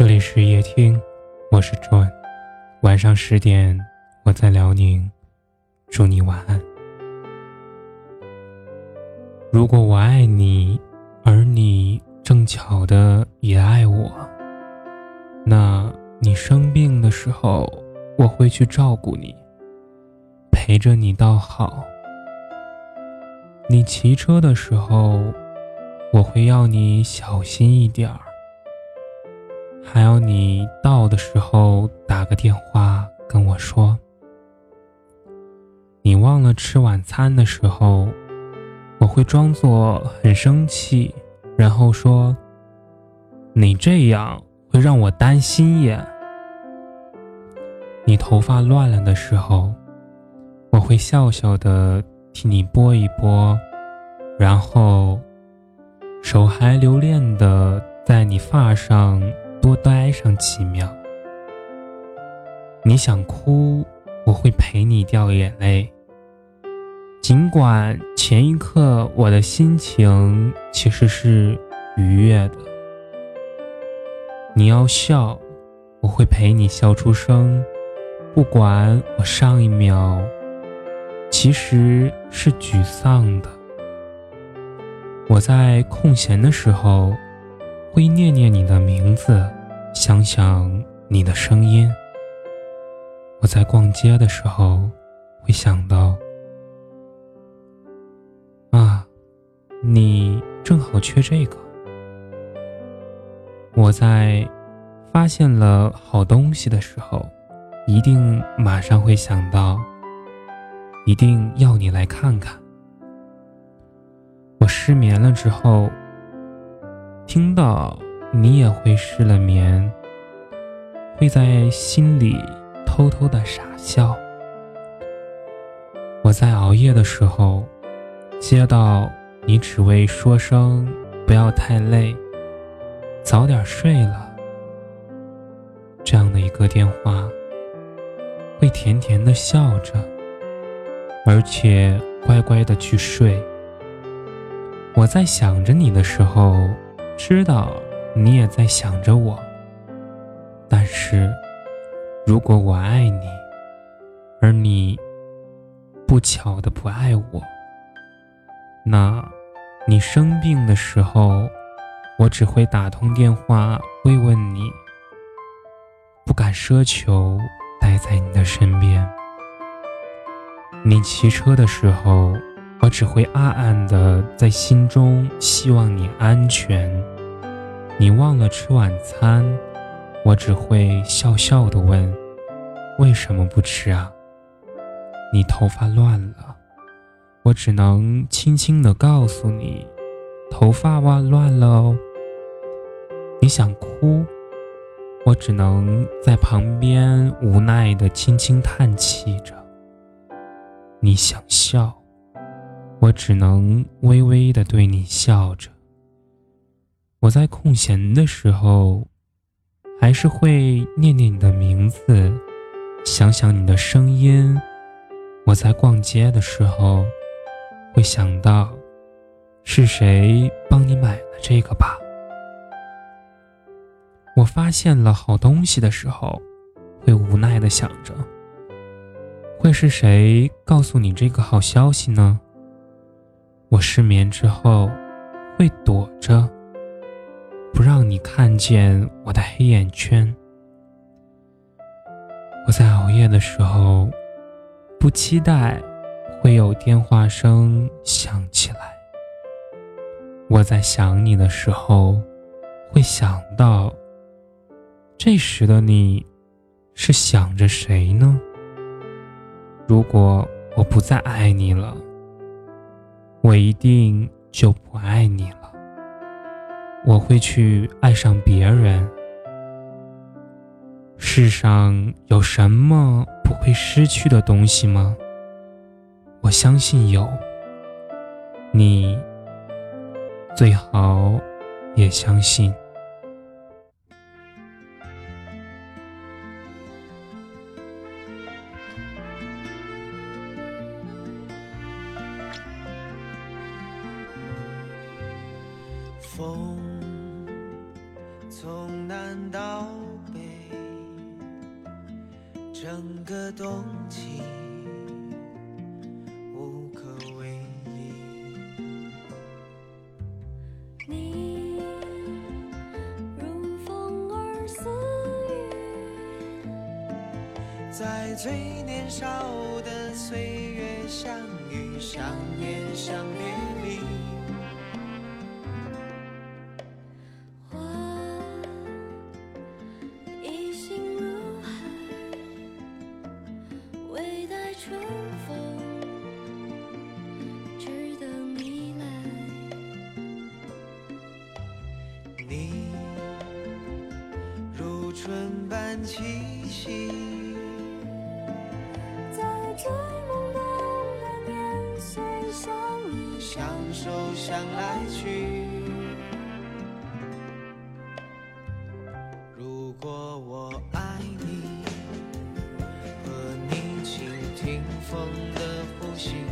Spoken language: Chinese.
这里是夜听，我是 John。晚上十点，我在辽宁，祝你晚安。如果我爱你，而你正巧的也爱我，那你生病的时候，我会去照顾你，陪着你到好。你骑车的时候，我会要你小心一点儿。还要你到的时候打个电话跟我说。你忘了吃晚餐的时候，我会装作很生气，然后说：“你这样会让我担心耶。”你头发乱了的时候，我会笑笑的替你拨一拨，然后手还留恋的在你发上。多待上几秒。你想哭，我会陪你掉眼泪。尽管前一刻我的心情其实是愉悦的。你要笑，我会陪你笑出声。不管我上一秒其实是沮丧的。我在空闲的时候。会念念你的名字，想想你的声音。我在逛街的时候，会想到，啊，你正好缺这个。我在发现了好东西的时候，一定马上会想到，一定要你来看看。我失眠了之后。听到你也会失了眠，会在心里偷偷的傻笑。我在熬夜的时候，接到你只为说声不要太累，早点睡了这样的一个电话，会甜甜的笑着，而且乖乖的去睡。我在想着你的时候。知道你也在想着我，但是，如果我爱你，而你不巧的不爱我，那，你生病的时候，我只会打通电话慰问你，不敢奢求待在你的身边。你骑车的时候。我只会暗暗的在心中希望你安全。你忘了吃晚餐，我只会笑笑的问：为什么不吃啊？你头发乱了，我只能轻轻的告诉你：头发哇乱了哦。你想哭，我只能在旁边无奈的轻轻叹气着。你想笑。我只能微微的对你笑着。我在空闲的时候，还是会念念你的名字，想想你的声音。我在逛街的时候，会想到是谁帮你买了这个吧。我发现了好东西的时候，会无奈的想着，会是谁告诉你这个好消息呢？我失眠之后，会躲着，不让你看见我的黑眼圈。我在熬夜的时候，不期待会有电话声响起来。我在想你的时候，会想到，这时的你，是想着谁呢？如果我不再爱你了。我一定就不爱你了。我会去爱上别人。世上有什么不会失去的东西吗？我相信有。你最好也相信。风整个冬季无可为依。你如风儿似雨，在最年少的岁月相遇，相恋，相你如春般气息，在最懵懂的年岁相依，相守相来去。如果我爱你，和你倾听风的呼吸。